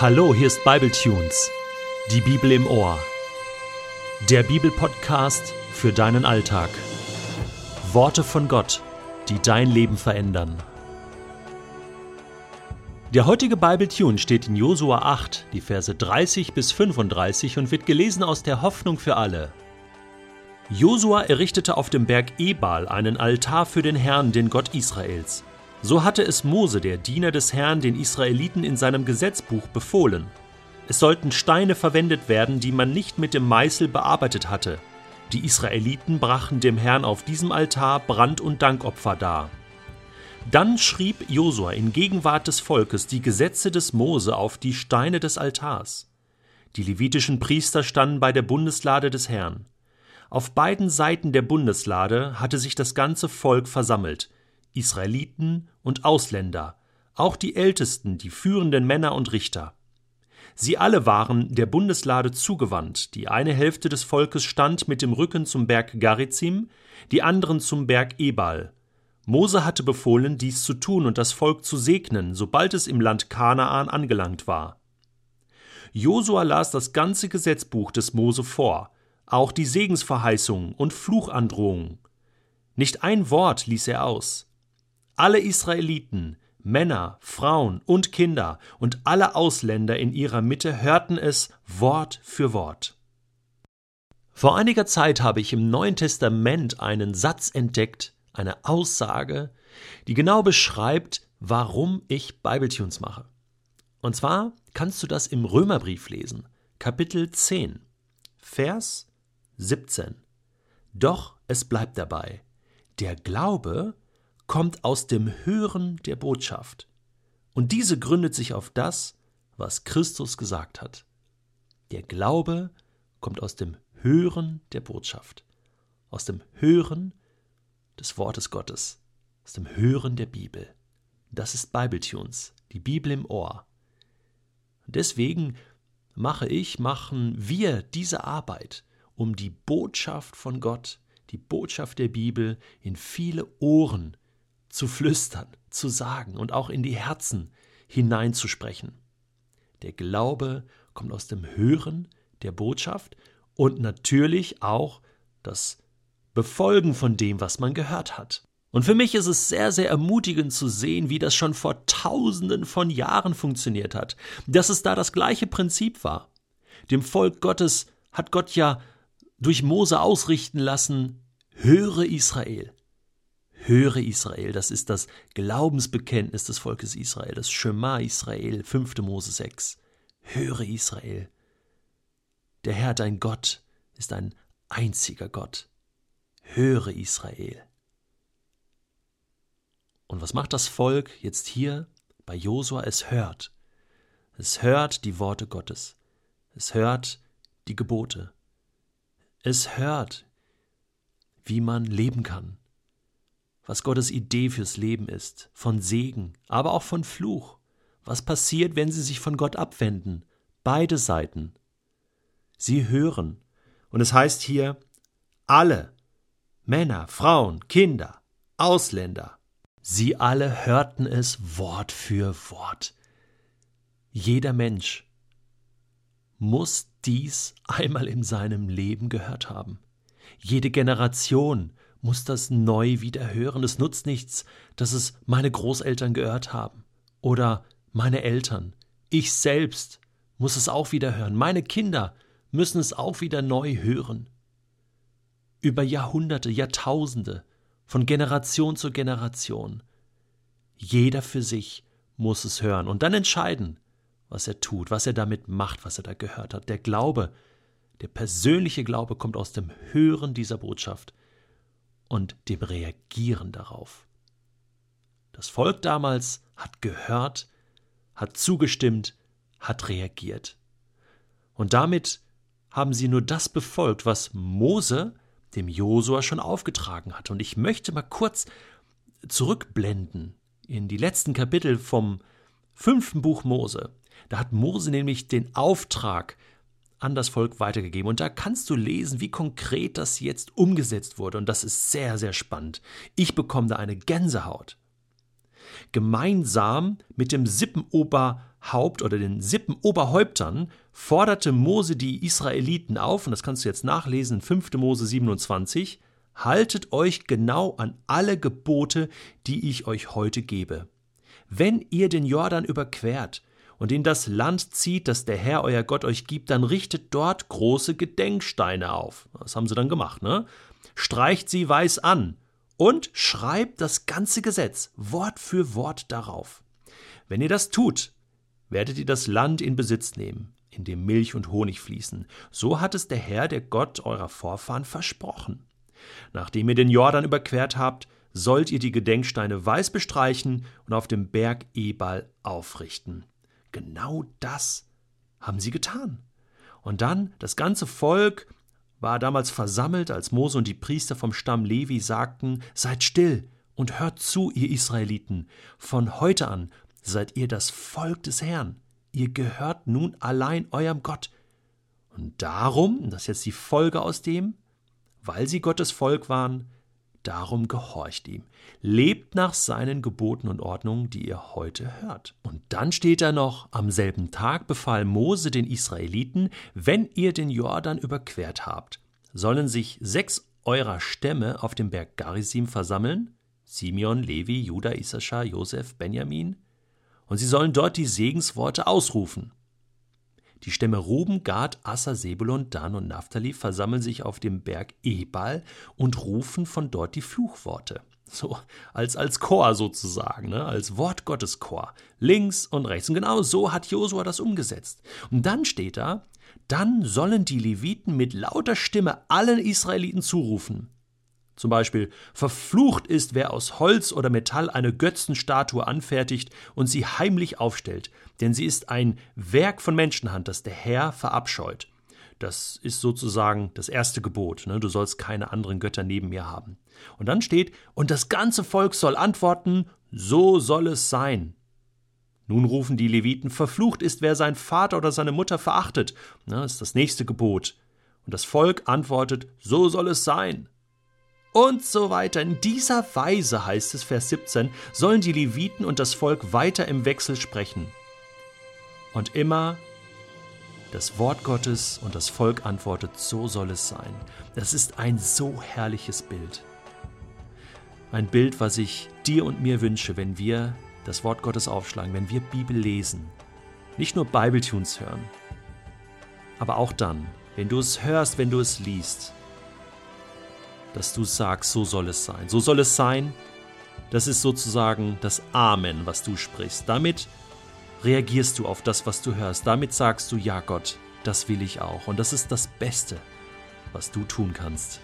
Hallo, hier ist Bibletunes, die Bibel im Ohr. Der Bibelpodcast für deinen Alltag. Worte von Gott, die dein Leben verändern. Der heutige Bibletune steht in Josua 8, die Verse 30 bis 35 und wird gelesen aus der Hoffnung für alle. Josua errichtete auf dem Berg Ebal einen Altar für den Herrn, den Gott Israels. So hatte es Mose, der Diener des Herrn, den Israeliten in seinem Gesetzbuch befohlen. Es sollten Steine verwendet werden, die man nicht mit dem Meißel bearbeitet hatte. Die Israeliten brachen dem Herrn auf diesem Altar Brand- und Dankopfer dar. Dann schrieb Josua in Gegenwart des Volkes die Gesetze des Mose auf die Steine des Altars. Die levitischen Priester standen bei der Bundeslade des Herrn. Auf beiden Seiten der Bundeslade hatte sich das ganze Volk versammelt, Israeliten und Ausländer, auch die Ältesten, die führenden Männer und Richter. Sie alle waren der Bundeslade zugewandt, die eine Hälfte des Volkes stand mit dem Rücken zum Berg Garizim, die anderen zum Berg Ebal. Mose hatte befohlen, dies zu tun und das Volk zu segnen, sobald es im Land Kanaan angelangt war. Josua las das ganze Gesetzbuch des Mose vor, auch die Segensverheißungen und Fluchandrohungen. Nicht ein Wort ließ er aus. Alle Israeliten, Männer, Frauen und Kinder und alle Ausländer in ihrer Mitte hörten es Wort für Wort. Vor einiger Zeit habe ich im Neuen Testament einen Satz entdeckt, eine Aussage, die genau beschreibt, warum ich Bibletunes mache. Und zwar kannst du das im Römerbrief lesen, Kapitel 10, Vers 17. Doch es bleibt dabei, der Glaube kommt aus dem Hören der Botschaft. Und diese gründet sich auf das, was Christus gesagt hat. Der Glaube kommt aus dem Hören der Botschaft, aus dem Hören des Wortes Gottes, aus dem Hören der Bibel. Das ist Bibletunes, die Bibel im Ohr. deswegen mache ich, machen wir diese Arbeit, um die Botschaft von Gott, die Botschaft der Bibel in viele Ohren zu flüstern, zu sagen und auch in die Herzen hineinzusprechen. Der Glaube kommt aus dem Hören der Botschaft und natürlich auch das Befolgen von dem, was man gehört hat. Und für mich ist es sehr, sehr ermutigend zu sehen, wie das schon vor tausenden von Jahren funktioniert hat, dass es da das gleiche Prinzip war. Dem Volk Gottes hat Gott ja durch Mose ausrichten lassen, höre Israel, Höre Israel, das ist das Glaubensbekenntnis des Volkes Israel, das Shema Israel, 5. Mose 6. Höre Israel. Der Herr, dein Gott, ist ein einziger Gott. Höre Israel. Und was macht das Volk jetzt hier bei Josua? Es hört. Es hört die Worte Gottes. Es hört die Gebote. Es hört, wie man leben kann was Gottes Idee fürs Leben ist, von Segen, aber auch von Fluch. Was passiert, wenn sie sich von Gott abwenden? Beide Seiten. Sie hören. Und es heißt hier, alle, Männer, Frauen, Kinder, Ausländer, sie alle hörten es Wort für Wort. Jeder Mensch muss dies einmal in seinem Leben gehört haben. Jede Generation muss das neu wieder hören. Es nutzt nichts, dass es meine Großeltern gehört haben oder meine Eltern. Ich selbst muss es auch wieder hören. Meine Kinder müssen es auch wieder neu hören. Über Jahrhunderte, Jahrtausende, von Generation zu Generation. Jeder für sich muss es hören und dann entscheiden, was er tut, was er damit macht, was er da gehört hat. Der Glaube, der persönliche Glaube kommt aus dem Hören dieser Botschaft und dem Reagieren darauf. Das Volk damals hat gehört, hat zugestimmt, hat reagiert. Und damit haben sie nur das befolgt, was Mose dem Josua schon aufgetragen hat. Und ich möchte mal kurz zurückblenden in die letzten Kapitel vom fünften Buch Mose. Da hat Mose nämlich den Auftrag an das Volk weitergegeben. Und da kannst du lesen, wie konkret das jetzt umgesetzt wurde. Und das ist sehr, sehr spannend. Ich bekomme da eine Gänsehaut. Gemeinsam mit dem Sippenober Haupt oder den Sippenoberhäuptern forderte Mose die Israeliten auf, und das kannst du jetzt nachlesen in 5. Mose 27, haltet euch genau an alle Gebote, die ich euch heute gebe. Wenn ihr den Jordan überquert und in das Land zieht, das der Herr euer Gott euch gibt, dann richtet dort große Gedenksteine auf. Das haben sie dann gemacht, ne? Streicht sie weiß an und schreibt das ganze Gesetz Wort für Wort darauf. Wenn ihr das tut, werdet ihr das Land in Besitz nehmen, in dem Milch und Honig fließen. So hat es der Herr, der Gott eurer Vorfahren, versprochen. Nachdem ihr den Jordan überquert habt, sollt ihr die Gedenksteine weiß bestreichen und auf dem Berg Ebal aufrichten. Genau das haben sie getan. Und dann das ganze Volk war damals versammelt, als Mose und die Priester vom Stamm Levi sagten: Seid still und hört zu, ihr Israeliten. Von heute an seid ihr das Volk des Herrn. Ihr gehört nun allein eurem Gott. Und darum, das ist jetzt die Folge aus dem, weil sie Gottes Volk waren, darum gehorcht ihm. Lebt nach seinen Geboten und Ordnungen, die ihr heute hört. Und dann steht da noch, am selben Tag befahl Mose den Israeliten, wenn ihr den Jordan überquert habt, sollen sich sechs eurer Stämme auf dem Berg Garizim versammeln, Simeon, Levi, Judah, Issachar, Josef, Benjamin, und sie sollen dort die Segensworte ausrufen. Die Stämme Ruben, Gad, Asser, Sebulon, Dan und Naphtali versammeln sich auf dem Berg Ebal und rufen von dort die Fluchworte. So als, als Chor sozusagen, ne? als Wort Chor. Links und rechts. Und genau so hat Josua das umgesetzt. Und dann steht da, dann sollen die Leviten mit lauter Stimme allen Israeliten zurufen. Zum Beispiel, verflucht ist, wer aus Holz oder Metall eine Götzenstatue anfertigt und sie heimlich aufstellt, denn sie ist ein Werk von Menschenhand, das der Herr verabscheut. Das ist sozusagen das erste Gebot. Ne? Du sollst keine anderen Götter neben mir haben. Und dann steht, und das ganze Volk soll antworten, so soll es sein. Nun rufen die Leviten, verflucht ist, wer sein Vater oder seine Mutter verachtet. Ne? Das ist das nächste Gebot. Und das Volk antwortet, so soll es sein und so weiter. In dieser Weise, heißt es Vers 17, sollen die Leviten und das Volk weiter im Wechsel sprechen. Und immer das Wort Gottes und das Volk antwortet, so soll es sein. Das ist ein so herrliches Bild. Ein Bild, was ich dir und mir wünsche, wenn wir das Wort Gottes aufschlagen, wenn wir Bibel lesen. Nicht nur Bibletunes hören, aber auch dann, wenn du es hörst, wenn du es liest, dass du sagst, so soll es sein. So soll es sein. Das ist sozusagen das Amen, was du sprichst. Damit reagierst du auf das, was du hörst. Damit sagst du, ja Gott, das will ich auch. Und das ist das Beste, was du tun kannst.